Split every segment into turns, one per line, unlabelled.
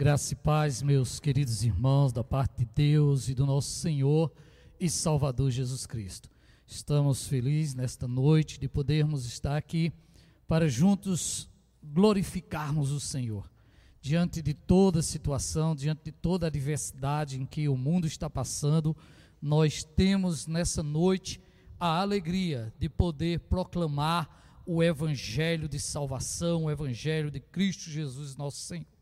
Graça e paz, meus queridos irmãos, da parte de Deus e do nosso Senhor e Salvador Jesus Cristo. Estamos felizes nesta noite de podermos estar aqui para juntos glorificarmos o Senhor. Diante de toda situação, diante de toda a adversidade em que o mundo está passando, nós temos nessa noite a alegria de poder proclamar o Evangelho de salvação, o Evangelho de Cristo Jesus, nosso Senhor.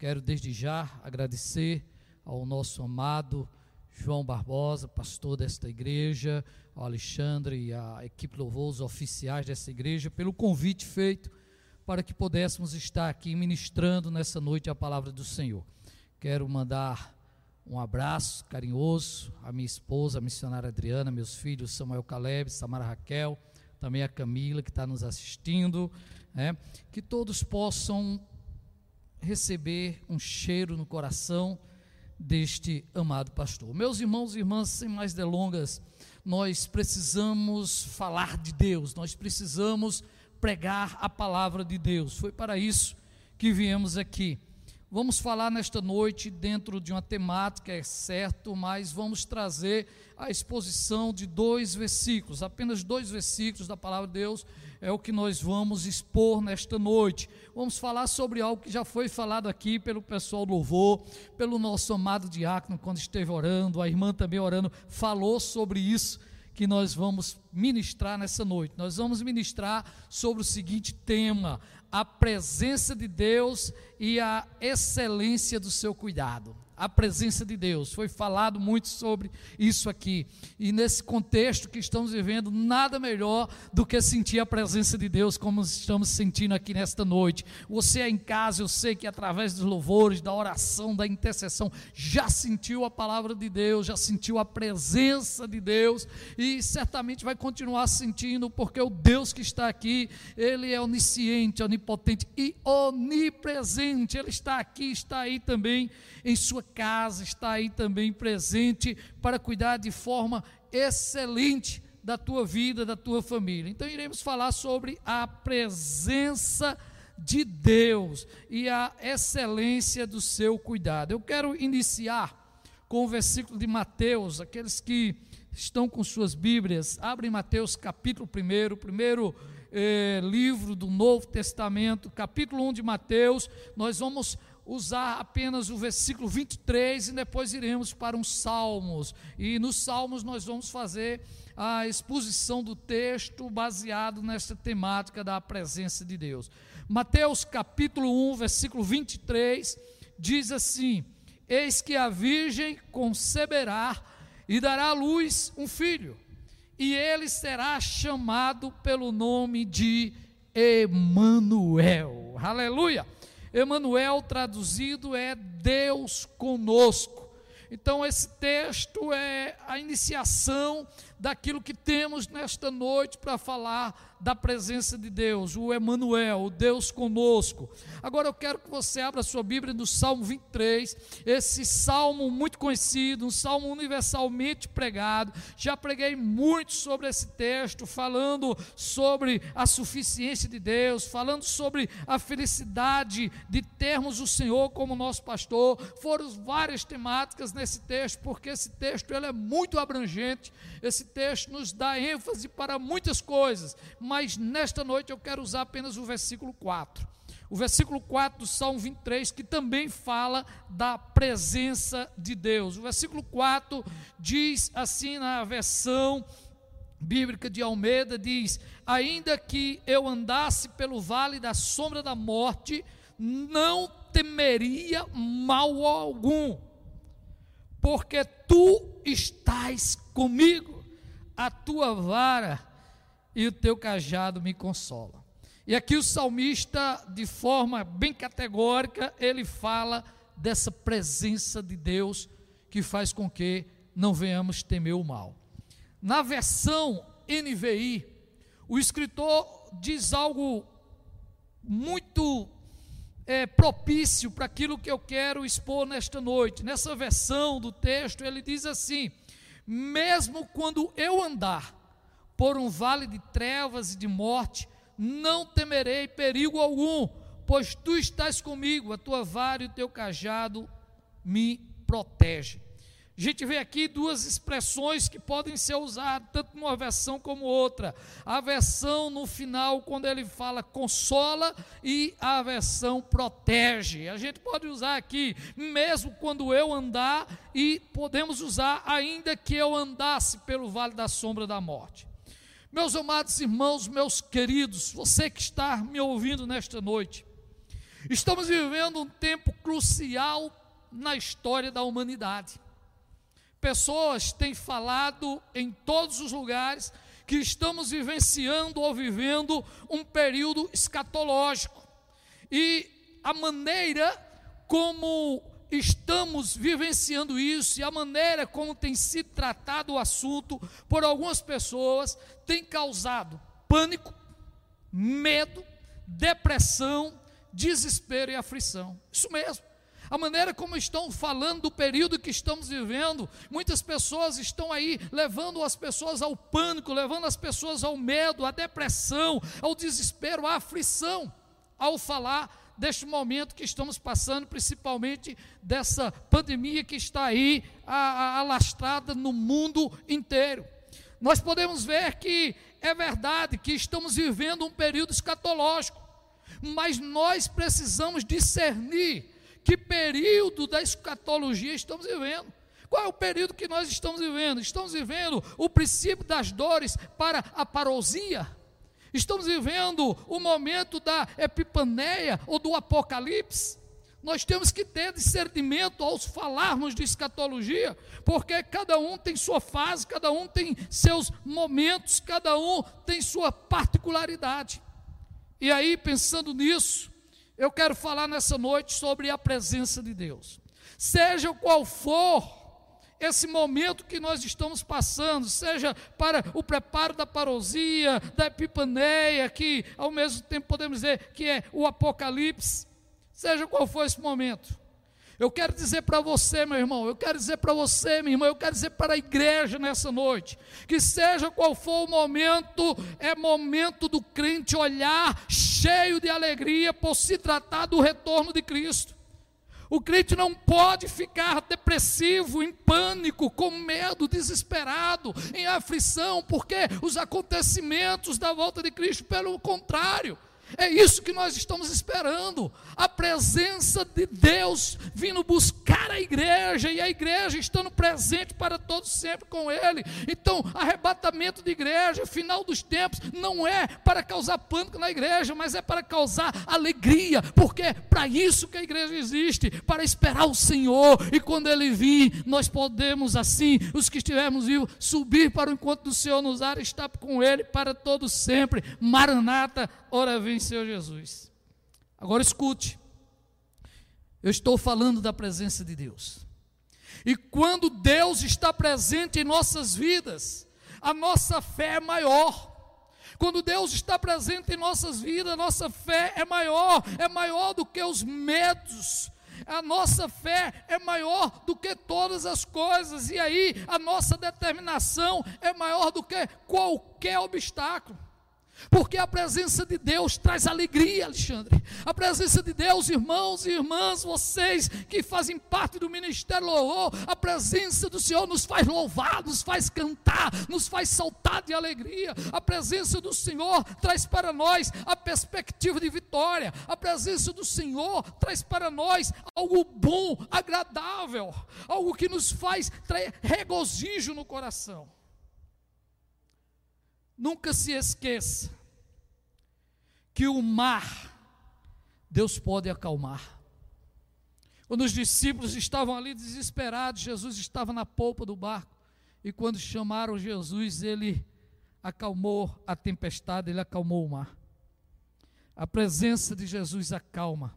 Quero desde já agradecer ao nosso amado João Barbosa, pastor desta igreja, ao Alexandre e à equipe louvor, os oficiais dessa igreja, pelo convite feito para que pudéssemos estar aqui ministrando nessa noite a palavra do Senhor. Quero mandar um abraço carinhoso à minha esposa, a missionária Adriana, meus filhos Samuel Caleb, Samara Raquel, também a Camila que está nos assistindo, né? que todos possam receber um cheiro no coração deste amado pastor. Meus irmãos e irmãs, sem mais delongas, nós precisamos falar de Deus, nós precisamos pregar a palavra de Deus. Foi para isso que viemos aqui. Vamos falar nesta noite dentro de uma temática, é certo, mas vamos trazer a exposição de dois versículos, apenas dois versículos da palavra de Deus é o que nós vamos expor nesta noite. Vamos falar sobre algo que já foi falado aqui pelo pessoal do louvor, pelo nosso amado diácono quando esteve orando, a irmã também orando, falou sobre isso que nós vamos ministrar nessa noite. Nós vamos ministrar sobre o seguinte tema: a presença de Deus e a excelência do seu cuidado. A presença de Deus. Foi falado muito sobre isso aqui. E nesse contexto que estamos vivendo, nada melhor do que sentir a presença de Deus como estamos sentindo aqui nesta noite. Você é em casa, eu sei que através dos louvores, da oração, da intercessão, já sentiu a palavra de Deus, já sentiu a presença de Deus e certamente vai continuar sentindo, porque o Deus que está aqui, ele é onisciente, onipotente e onipresente. Ele está aqui, está aí também em sua casa, está aí também presente para cuidar de forma excelente da tua vida, da tua família. Então iremos falar sobre a presença de Deus e a excelência do seu cuidado. Eu quero iniciar com o versículo de Mateus, aqueles que estão com suas Bíblias, abrem Mateus capítulo 1, primeiro eh, livro do Novo Testamento, capítulo 1 de Mateus, nós vamos usar apenas o versículo 23 e depois iremos para os Salmos. E nos Salmos nós vamos fazer a exposição do texto baseado nessa temática da presença de Deus. Mateus capítulo 1, versículo 23 diz assim: Eis que a virgem conceberá e dará à luz um filho e ele será chamado pelo nome de Emanuel. Aleluia! Emanuel traduzido é Deus conosco. Então esse texto é a iniciação daquilo que temos nesta noite para falar da presença de Deus, o Emanuel, o Deus conosco. Agora eu quero que você abra sua Bíblia no Salmo 23, esse salmo muito conhecido, um salmo universalmente pregado. Já preguei muito sobre esse texto, falando sobre a suficiência de Deus, falando sobre a felicidade de termos o Senhor como nosso pastor. Foram várias temáticas nesse texto, porque esse texto ele é muito abrangente. Esse texto nos dá ênfase para muitas coisas mas nesta noite eu quero usar apenas o versículo 4. O versículo 4 do Salmo 23, que também fala da presença de Deus. O versículo 4 diz assim na versão bíblica de Almeida: diz: Ainda que eu andasse pelo vale da sombra da morte, não temeria mal algum, porque tu estás comigo, a tua vara e o teu cajado me consola. E aqui o salmista, de forma bem categórica, ele fala dessa presença de Deus que faz com que não venhamos temer o mal. Na versão NVI, o escritor diz algo muito é, propício para aquilo que eu quero expor nesta noite. Nessa versão do texto, ele diz assim: Mesmo quando eu andar por um vale de trevas e de morte, não temerei perigo algum, pois tu estás comigo, a tua vara e o teu cajado me protege. A gente vê aqui duas expressões que podem ser usadas, tanto numa versão como outra. A versão no final, quando ele fala consola, e a versão protege. A gente pode usar aqui, mesmo quando eu andar, e podemos usar, ainda que eu andasse pelo vale da sombra da morte. Meus amados irmãos, meus queridos, você que está me ouvindo nesta noite, estamos vivendo um tempo crucial na história da humanidade. Pessoas têm falado em todos os lugares que estamos vivenciando ou vivendo um período escatológico. E a maneira como estamos vivenciando isso e a maneira como tem sido tratado o assunto por algumas pessoas tem causado pânico, medo, depressão, desespero e aflição. Isso mesmo a maneira como estão falando do período que estamos vivendo. Muitas pessoas estão aí levando as pessoas ao pânico, levando as pessoas ao medo, à depressão, ao desespero, à aflição, ao falar deste momento que estamos passando, principalmente dessa pandemia que está aí alastrada no mundo inteiro. Nós podemos ver que é verdade que estamos vivendo um período escatológico, mas nós precisamos discernir que período da escatologia estamos vivendo. Qual é o período que nós estamos vivendo? Estamos vivendo o princípio das dores para a parousia. Estamos vivendo o momento da epipaneia ou do apocalipse. Nós temos que ter discernimento ao falarmos de escatologia, porque cada um tem sua fase, cada um tem seus momentos, cada um tem sua particularidade. E aí, pensando nisso, eu quero falar nessa noite sobre a presença de Deus. Seja qual for esse momento que nós estamos passando, seja para o preparo da parousia, da epipaneia, que ao mesmo tempo podemos dizer que é o apocalipse, seja qual for esse momento, eu quero dizer para você, meu irmão, eu quero dizer para você, minha irmã, eu quero dizer para a igreja nessa noite, que seja qual for o momento, é momento do crente olhar cheio de alegria por se tratar do retorno de Cristo. O crente não pode ficar depressivo, em pânico, com medo, desesperado, em aflição, porque os acontecimentos da volta de Cristo, pelo contrário, é isso que nós estamos esperando. A presença de Deus vindo buscar a igreja e a igreja estando presente para todos sempre com Ele. Então, arrebatamento de igreja, final dos tempos, não é para causar pânico na igreja, mas é para causar alegria, porque é para isso que a igreja existe para esperar o Senhor. E quando Ele vir, nós podemos, assim, os que estivermos vivos, subir para o encontro do Senhor, nos ar, estar com Ele para todos sempre. Maranata, ora vem Senhor Jesus. Agora escute. Eu estou falando da presença de Deus. E quando Deus está presente em nossas vidas, a nossa fé é maior. Quando Deus está presente em nossas vidas, a nossa fé é maior, é maior do que os medos. A nossa fé é maior do que todas as coisas, e aí a nossa determinação é maior do que qualquer obstáculo. Porque a presença de Deus traz alegria, Alexandre. A presença de Deus, irmãos e irmãs, vocês que fazem parte do ministério louvor, a presença do Senhor nos faz louvar, nos faz cantar, nos faz saltar de alegria. A presença do Senhor traz para nós a perspectiva de vitória. A presença do Senhor traz para nós algo bom, agradável, algo que nos faz regozijo no coração. Nunca se esqueça que o mar Deus pode acalmar. Quando os discípulos estavam ali desesperados, Jesus estava na polpa do barco. E quando chamaram Jesus, ele acalmou a tempestade, ele acalmou o mar. A presença de Jesus acalma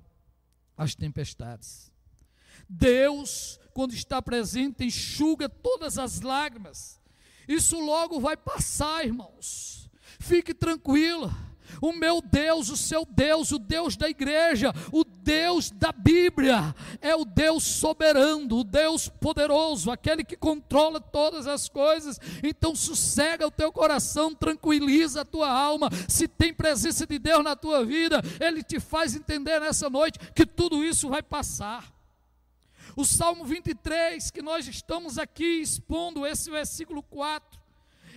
as tempestades. Deus, quando está presente, enxuga todas as lágrimas. Isso logo vai passar, irmãos. Fique tranquila. O meu Deus, o seu Deus, o Deus da igreja, o Deus da Bíblia, é o Deus soberano, o Deus poderoso, aquele que controla todas as coisas. Então sossega o teu coração, tranquiliza a tua alma. Se tem presença de Deus na tua vida, ele te faz entender nessa noite que tudo isso vai passar. O Salmo 23, que nós estamos aqui expondo, esse versículo 4,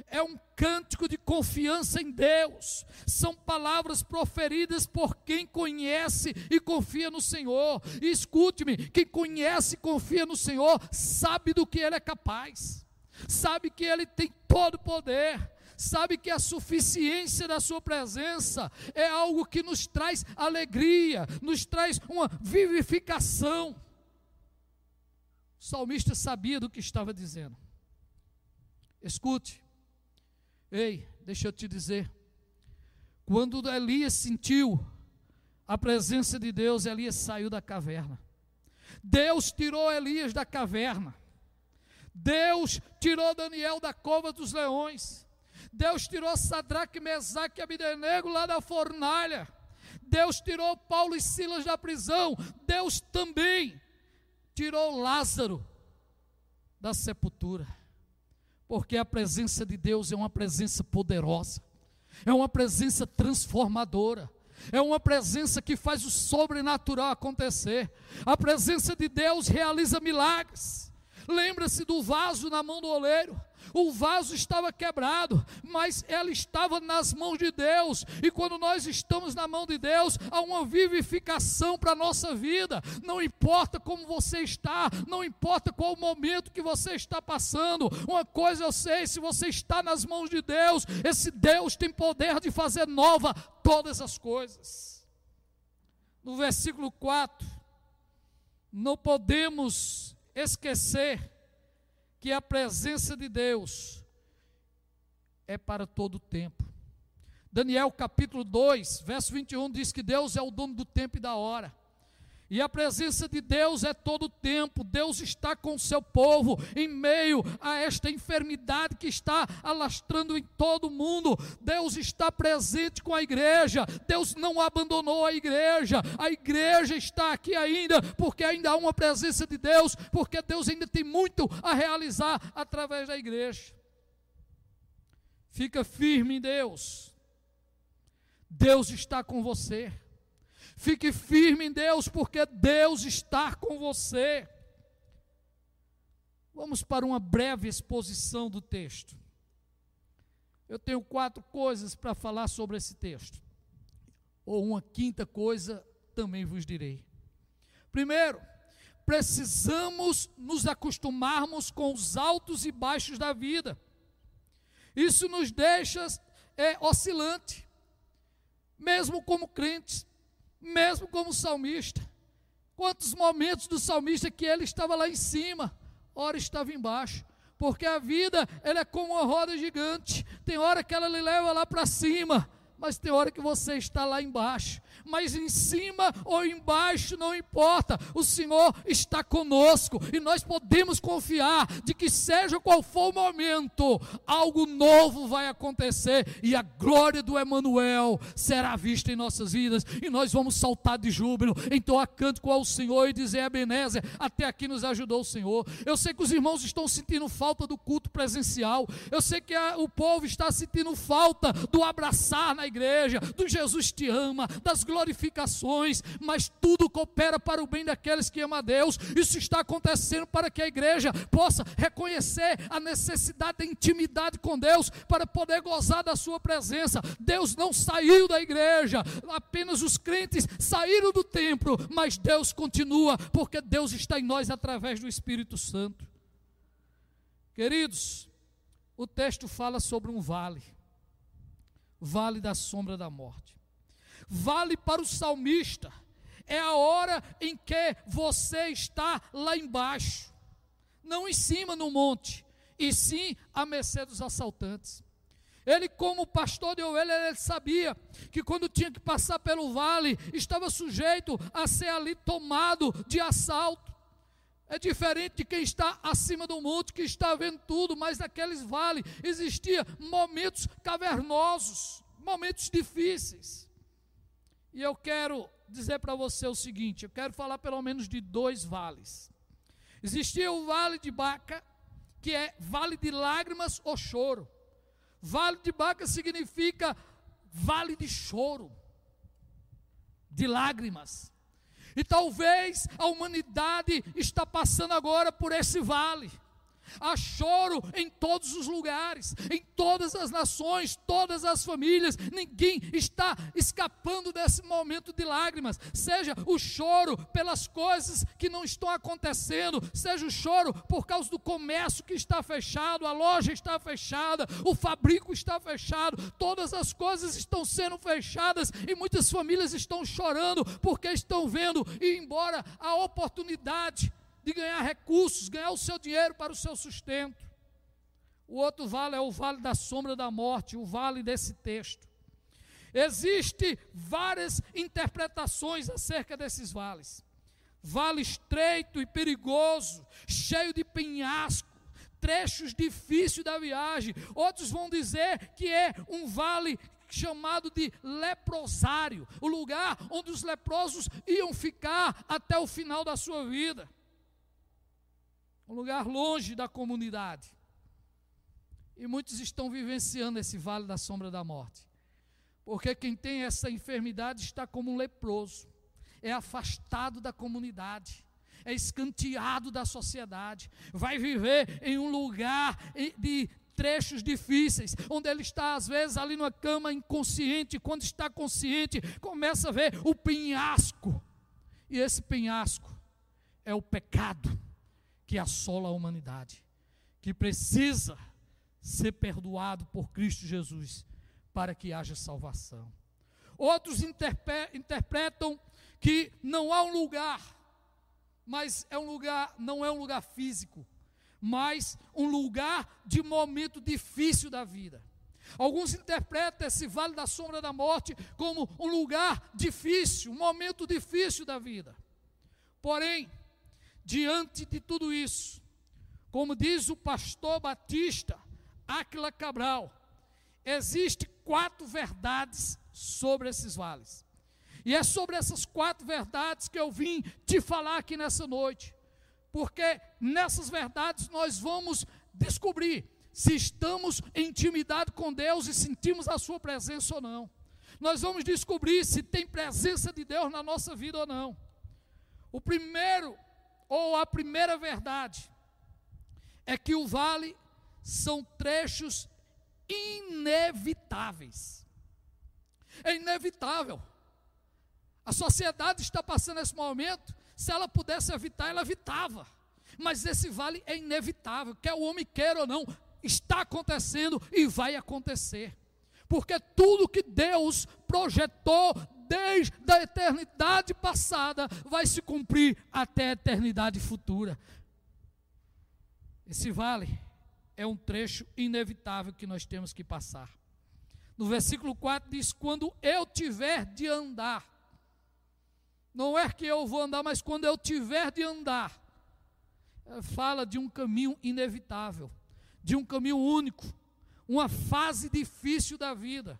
é um cântico de confiança em Deus, são palavras proferidas por quem conhece e confia no Senhor. E escute-me: quem conhece e confia no Senhor sabe do que Ele é capaz, sabe que Ele tem todo o poder, sabe que a suficiência da Sua presença é algo que nos traz alegria, nos traz uma vivificação. Salmista sabia do que estava dizendo. Escute, ei, deixa eu te dizer. Quando Elias sentiu a presença de Deus, Elias saiu da caverna. Deus tirou Elias da caverna. Deus tirou Daniel da cova dos leões. Deus tirou Sadraque, Mesaque e Abidenego lá da fornalha. Deus tirou Paulo e Silas da prisão. Deus também tirou Lázaro da sepultura, porque a presença de Deus é uma presença poderosa, é uma presença transformadora. É uma presença que faz o sobrenatural acontecer. A presença de Deus realiza milagres. Lembra-se do vaso na mão do oleiro. O vaso estava quebrado, mas ela estava nas mãos de Deus. E quando nós estamos na mão de Deus, há uma vivificação para a nossa vida. Não importa como você está, não importa qual o momento que você está passando. Uma coisa eu sei: se você está nas mãos de Deus, esse Deus tem poder de fazer nova todas as coisas. No versículo 4, não podemos esquecer que a presença de Deus é para todo o tempo. Daniel capítulo 2, verso 21 diz que Deus é o dono do tempo e da hora. E a presença de Deus é todo o tempo. Deus está com o seu povo em meio a esta enfermidade que está alastrando em todo o mundo. Deus está presente com a igreja. Deus não abandonou a igreja. A igreja está aqui ainda porque ainda há uma presença de Deus, porque Deus ainda tem muito a realizar através da igreja. Fica firme em Deus. Deus está com você. Fique firme em Deus, porque Deus está com você. Vamos para uma breve exposição do texto. Eu tenho quatro coisas para falar sobre esse texto, ou uma quinta coisa também vos direi. Primeiro, precisamos nos acostumarmos com os altos e baixos da vida. Isso nos deixa é, oscilante, mesmo como crentes mesmo como salmista. Quantos momentos do salmista que ele estava lá em cima, ora estava embaixo. Porque a vida, ela é como uma roda gigante. Tem hora que ela lhe leva lá para cima, mas tem hora que você está lá embaixo. Mas em cima ou embaixo, não importa, o Senhor está conosco. E nós podemos confiar de que, seja qual for o momento, algo novo vai acontecer. E a glória do Emanuel será vista em nossas vidas. E nós vamos saltar de júbilo, então a com ao Senhor e dizer: Ebenezer, até aqui nos ajudou o Senhor. Eu sei que os irmãos estão sentindo falta do culto presencial, eu sei que a, o povo está sentindo falta do abraçar na igreja, do Jesus te ama, das glorificações, mas tudo coopera para o bem daqueles que amam a Deus. Isso está acontecendo para que a igreja possa reconhecer a necessidade da intimidade com Deus, para poder gozar da sua presença. Deus não saiu da igreja, apenas os crentes saíram do templo, mas Deus continua, porque Deus está em nós através do Espírito Santo. Queridos, o texto fala sobre um vale, vale da sombra da morte vale para o salmista. É a hora em que você está lá embaixo, não em cima no monte, e sim à mercê dos assaltantes. Ele, como pastor de ovelha, ele sabia que quando tinha que passar pelo vale, estava sujeito a ser ali tomado de assalto. É diferente de quem está acima do monte, que está vendo tudo, mas naqueles vales existia momentos cavernosos, momentos difíceis. E eu quero dizer para você o seguinte: eu quero falar pelo menos de dois vales. Existia o vale de Baca, que é vale de lágrimas ou choro. Vale de Baca significa vale de choro, de lágrimas. E talvez a humanidade está passando agora por esse vale. Há choro em todos os lugares, em todas as nações, todas as famílias. Ninguém está escapando desse momento de lágrimas. Seja o choro pelas coisas que não estão acontecendo, seja o choro por causa do comércio que está fechado, a loja está fechada, o fabrico está fechado, todas as coisas estão sendo fechadas e muitas famílias estão chorando porque estão vendo ir embora a oportunidade de ganhar recursos, ganhar o seu dinheiro para o seu sustento. O outro vale é o vale da sombra da morte, o vale desse texto. Existem várias interpretações acerca desses vales. Vale estreito e perigoso, cheio de penhasco, trechos difíceis da viagem. Outros vão dizer que é um vale chamado de leprosário, o lugar onde os leprosos iam ficar até o final da sua vida um lugar longe da comunidade. E muitos estão vivenciando esse vale da sombra da morte. Porque quem tem essa enfermidade está como um leproso, é afastado da comunidade, é escanteado da sociedade, vai viver em um lugar de trechos difíceis, onde ele está às vezes ali numa cama inconsciente, quando está consciente, começa a ver o penhasco. E esse penhasco é o pecado que assola a humanidade, que precisa ser perdoado por Cristo Jesus para que haja salvação. Outros interpretam que não há um lugar, mas é um lugar, não é um lugar físico, mas um lugar de momento difícil da vida. Alguns interpretam esse vale da sombra da morte como um lugar difícil, um momento difícil da vida. Porém, diante de tudo isso, como diz o pastor batista Aquila Cabral, existem quatro verdades sobre esses vales. E é sobre essas quatro verdades que eu vim te falar aqui nessa noite. Porque nessas verdades nós vamos descobrir se estamos em intimidade com Deus e sentimos a Sua presença ou não. Nós vamos descobrir se tem presença de Deus na nossa vida ou não. O primeiro ou a primeira verdade, é que o vale são trechos inevitáveis. É inevitável. A sociedade está passando esse momento, se ela pudesse evitar, ela evitava. Mas esse vale é inevitável, quer o homem queira ou não, está acontecendo e vai acontecer. Porque tudo que Deus projetou desde a eternidade passada vai se cumprir até a eternidade futura. Esse vale é um trecho inevitável que nós temos que passar. No versículo 4 diz: Quando eu tiver de andar, não é que eu vou andar, mas quando eu tiver de andar, fala de um caminho inevitável, de um caminho único, uma fase difícil da vida.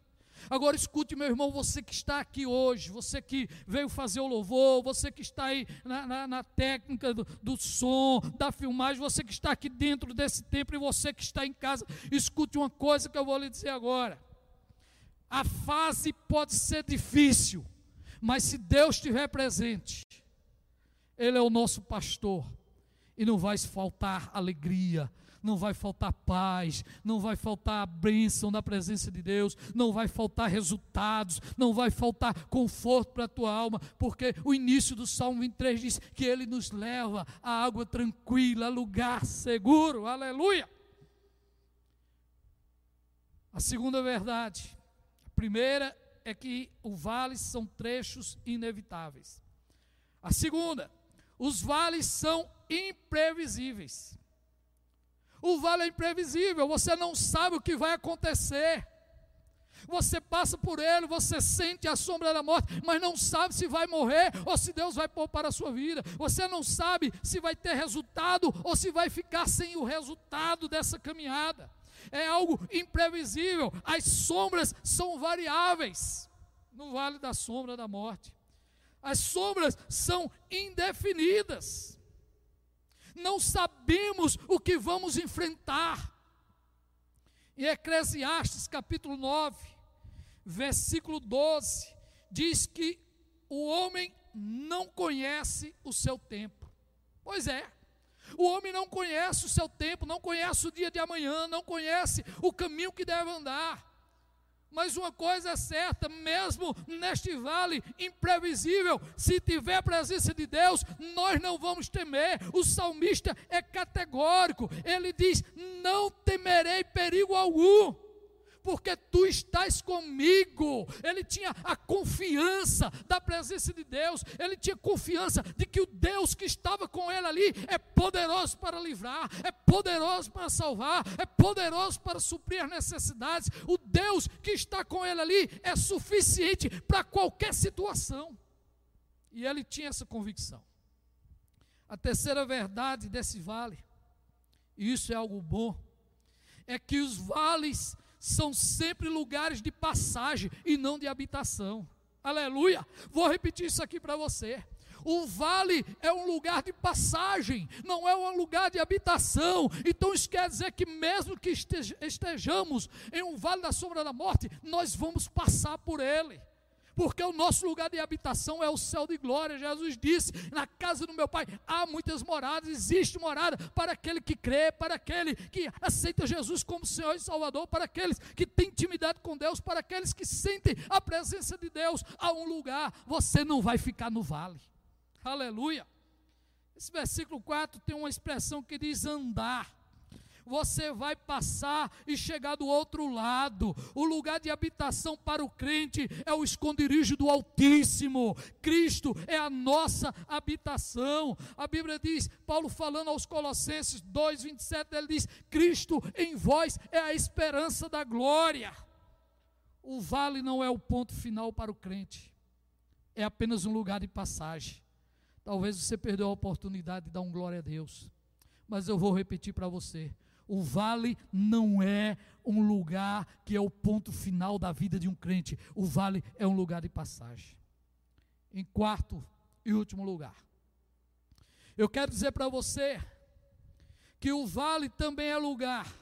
Agora escute, meu irmão, você que está aqui hoje, você que veio fazer o louvor, você que está aí na, na, na técnica do, do, som, da filmagem, você que está aqui dentro desse templo e você que está em casa, escute uma coisa que eu vou lhe dizer agora. A fase pode ser difícil, mas se Deus estiver presente, Ele é o nosso pastor e não vai faltar alegria, não vai faltar paz, não vai faltar a bênção da presença de Deus, não vai faltar resultados, não vai faltar conforto para a tua alma, porque o início do Salmo 23 diz que ele nos leva a água tranquila, a lugar seguro, aleluia. A segunda verdade, a primeira é que o vale são trechos inevitáveis. A segunda, os vales são imprevisíveis. O vale é imprevisível, você não sabe o que vai acontecer. Você passa por ele, você sente a sombra da morte, mas não sabe se vai morrer ou se Deus vai poupar a sua vida. Você não sabe se vai ter resultado ou se vai ficar sem o resultado dessa caminhada. É algo imprevisível, as sombras são variáveis. no vale da sombra da morte. As sombras são indefinidas. Não sabemos o que vamos enfrentar. Em Eclesiastes capítulo 9, versículo 12, diz que o homem não conhece o seu tempo. Pois é, o homem não conhece o seu tempo, não conhece o dia de amanhã, não conhece o caminho que deve andar. Mas uma coisa é certa, mesmo neste vale imprevisível, se tiver presença de Deus, nós não vamos temer. O salmista é categórico, ele diz: Não temerei perigo algum porque tu estás comigo. Ele tinha a confiança da presença de Deus, ele tinha confiança de que o Deus que estava com ele ali é poderoso para livrar, é poderoso para salvar, é poderoso para suprir as necessidades. O Deus que está com ele ali é suficiente para qualquer situação. E ele tinha essa convicção. A terceira verdade desse vale, e isso é algo bom, é que os vales são sempre lugares de passagem e não de habitação. Aleluia! Vou repetir isso aqui para você. O vale é um lugar de passagem, não é um lugar de habitação. Então isso quer dizer que, mesmo que estejamos em um vale da sombra da morte, nós vamos passar por ele porque o nosso lugar de habitação é o céu de glória. Jesus disse: Na casa do meu Pai há muitas moradas, existe morada para aquele que crê, para aquele que aceita Jesus como Senhor e Salvador, para aqueles que têm intimidade com Deus, para aqueles que sentem a presença de Deus. Há um lugar, você não vai ficar no vale. Aleluia. Esse versículo 4 tem uma expressão que diz andar você vai passar e chegar do outro lado. O lugar de habitação para o crente é o esconderijo do Altíssimo. Cristo é a nossa habitação. A Bíblia diz, Paulo falando aos Colossenses 2:27, ele diz: "Cristo em vós é a esperança da glória". O vale não é o ponto final para o crente. É apenas um lugar de passagem. Talvez você perdeu a oportunidade de dar um glória a Deus. Mas eu vou repetir para você: o vale não é um lugar que é o ponto final da vida de um crente. O vale é um lugar de passagem. Em quarto e último lugar, eu quero dizer para você que o vale também é lugar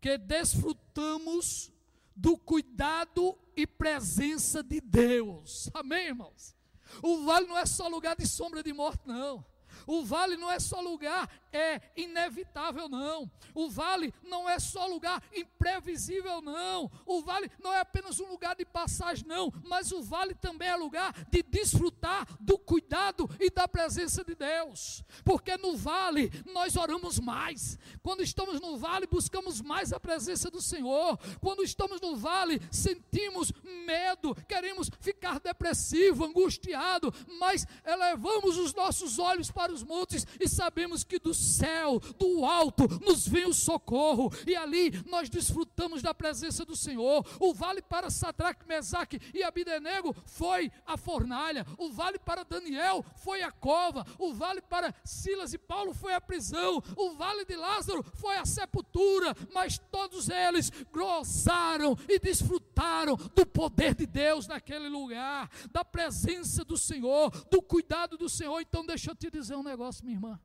que desfrutamos do cuidado e presença de Deus. Amém, irmãos? O vale não é só lugar de sombra de morte, não. O vale não é só lugar, é inevitável, não. O vale não é só lugar imprevisível, não. O vale não é apenas um lugar de passagem, não. Mas o vale também é lugar de desfrutar do cuidado e da presença de Deus. Porque no vale nós oramos mais. Quando estamos no vale, buscamos mais a presença do Senhor. Quando estamos no vale, sentimos medo, queremos ficar depressivo, angustiado, mas elevamos os nossos olhos para os montes e sabemos que do céu, do alto, nos vem o socorro, e ali nós desfrutamos da presença do Senhor. O vale para Sadraque, Mesaque e Abidenego foi a fornalha, o vale para Daniel foi a cova, o vale para Silas e Paulo foi a prisão, o vale de Lázaro foi a sepultura, mas todos eles gozaram e desfrutaram do poder de Deus naquele lugar, da presença do Senhor, do cuidado do Senhor. Então, deixa eu te dizer um negócio, minha irmã.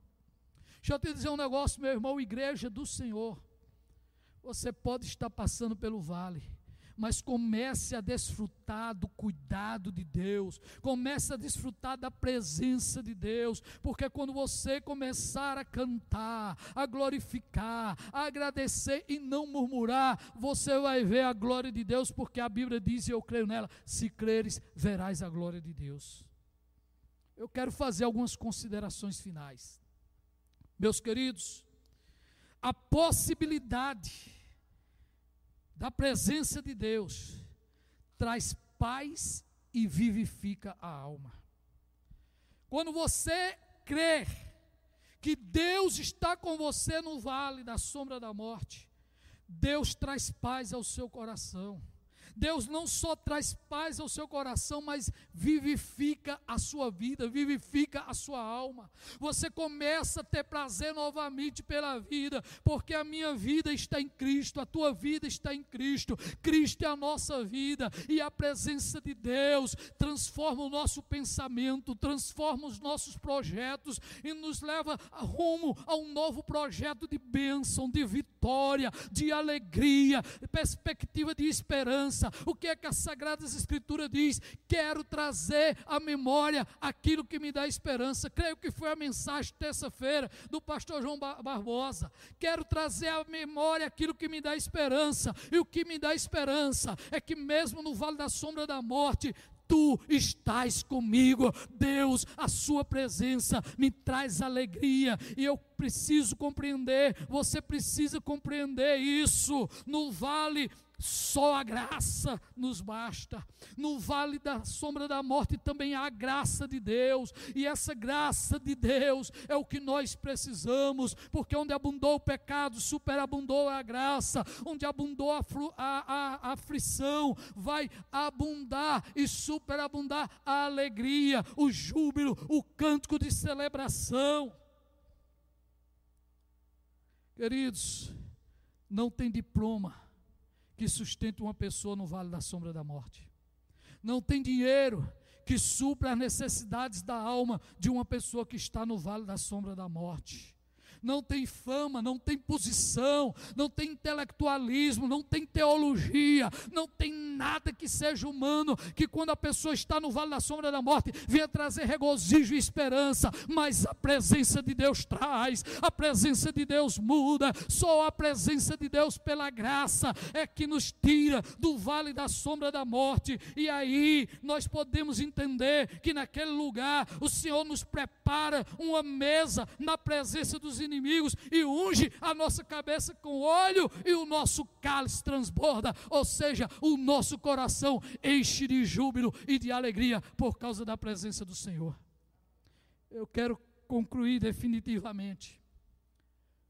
Deixa eu te dizer um negócio, meu irmão, igreja do Senhor. Você pode estar passando pelo vale, mas comece a desfrutar do cuidado de Deus, comece a desfrutar da presença de Deus, porque quando você começar a cantar, a glorificar, a agradecer e não murmurar, você vai ver a glória de Deus, porque a Bíblia diz, e eu creio nela: se creres, verás a glória de Deus eu quero fazer algumas considerações finais. Meus queridos, a possibilidade da presença de Deus traz paz e vivifica a alma. Quando você crê que Deus está com você no vale da sombra da morte, Deus traz paz ao seu coração. Deus não só traz paz ao seu coração, mas vivifica a sua vida, vivifica a sua alma. Você começa a ter prazer novamente pela vida, porque a minha vida está em Cristo, a tua vida está em Cristo. Cristo é a nossa vida e a presença de Deus transforma o nosso pensamento, transforma os nossos projetos e nos leva rumo a um novo projeto de bênção, de vitória, de alegria, perspectiva de esperança. O que é que a Sagradas Escritura diz? Quero trazer à memória aquilo que me dá esperança. Creio que foi a mensagem terça-feira do pastor João Barbosa. Quero trazer à memória aquilo que me dá esperança. E o que me dá esperança é que mesmo no vale da sombra da morte, tu estás comigo. Deus, a sua presença me traz alegria e eu preciso compreender, você precisa compreender isso. No vale só a graça nos basta. No vale da sombra da morte também há a graça de Deus, e essa graça de Deus é o que nós precisamos, porque onde abundou o pecado, superabundou a graça, onde abundou a, a, a aflição, vai abundar e superabundar a alegria, o júbilo, o cântico de celebração. Queridos, não tem diploma que sustente uma pessoa no vale da sombra da morte. Não tem dinheiro que supra as necessidades da alma de uma pessoa que está no vale da sombra da morte não tem fama, não tem posição, não tem intelectualismo, não tem teologia, não tem nada que seja humano, que quando a pessoa está no vale da sombra da morte, venha trazer regozijo e esperança, mas a presença de Deus traz, a presença de Deus muda, só a presença de Deus pela graça é que nos tira do vale da sombra da morte, e aí nós podemos entender que naquele lugar o Senhor nos prepara uma mesa na presença dos inimigos e unge a nossa cabeça com óleo e o nosso cálice transborda, ou seja, o nosso coração enche de júbilo e de alegria por causa da presença do Senhor. Eu quero concluir definitivamente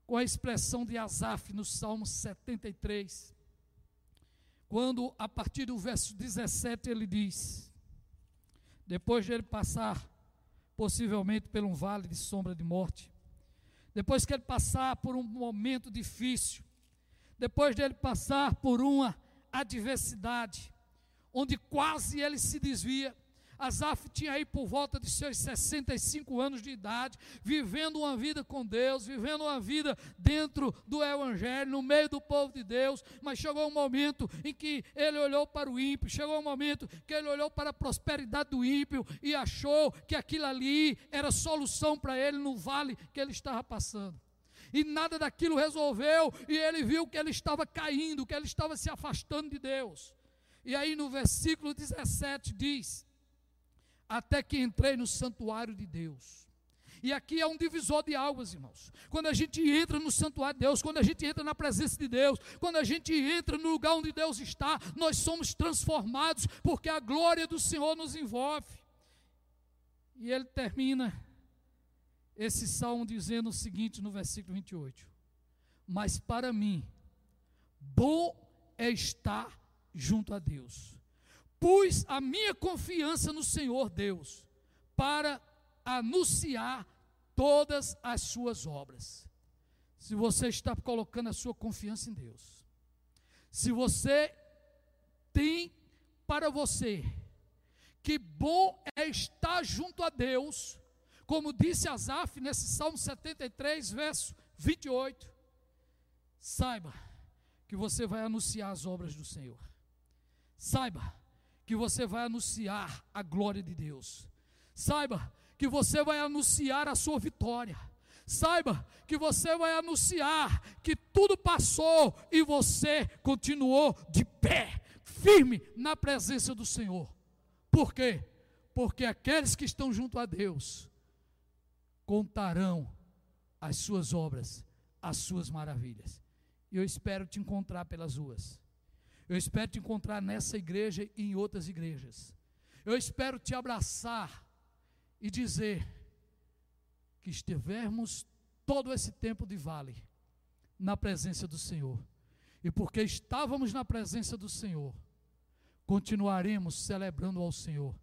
com a expressão de Asaf no Salmo 73, quando a partir do verso 17 ele diz: depois de ele passar possivelmente por um vale de sombra de morte, depois que ele passar por um momento difícil, depois de ele passar por uma adversidade, onde quase ele se desvia, Asaf tinha aí por volta de seus 65 anos de idade, vivendo uma vida com Deus, vivendo uma vida dentro do Evangelho, no meio do povo de Deus, mas chegou um momento em que ele olhou para o ímpio, chegou um momento que ele olhou para a prosperidade do ímpio e achou que aquilo ali era solução para ele no vale que ele estava passando e nada daquilo resolveu, e ele viu que ele estava caindo, que ele estava se afastando de Deus. E aí no versículo 17 diz: até que entrei no santuário de Deus. E aqui é um divisor de águas, irmãos. Quando a gente entra no santuário de Deus, quando a gente entra na presença de Deus, quando a gente entra no lugar onde Deus está, nós somos transformados, porque a glória do Senhor nos envolve. E ele termina esse salmo dizendo o seguinte no versículo 28: Mas para mim, bom é estar junto a Deus pus a minha confiança no Senhor Deus para anunciar todas as suas obras. Se você está colocando a sua confiança em Deus, se você tem para você que bom é estar junto a Deus, como disse Asaf nesse Salmo 73, verso 28, saiba que você vai anunciar as obras do Senhor. Saiba que você vai anunciar a glória de Deus. Saiba que você vai anunciar a sua vitória. Saiba que você vai anunciar que tudo passou e você continuou de pé, firme na presença do Senhor. Por quê? Porque aqueles que estão junto a Deus contarão as suas obras, as suas maravilhas. E eu espero te encontrar pelas ruas. Eu espero te encontrar nessa igreja e em outras igrejas. Eu espero te abraçar e dizer que estivermos todo esse tempo de vale na presença do Senhor. E porque estávamos na presença do Senhor, continuaremos celebrando ao Senhor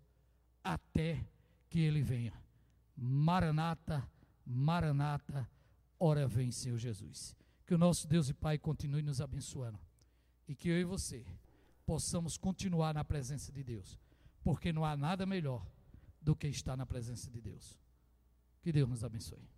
até que Ele venha. Maranata, Maranata, ora vem, Senhor Jesus. Que o nosso Deus e Pai continue nos abençoando. E que eu e você possamos continuar na presença de Deus. Porque não há nada melhor do que estar na presença de Deus. Que Deus nos abençoe.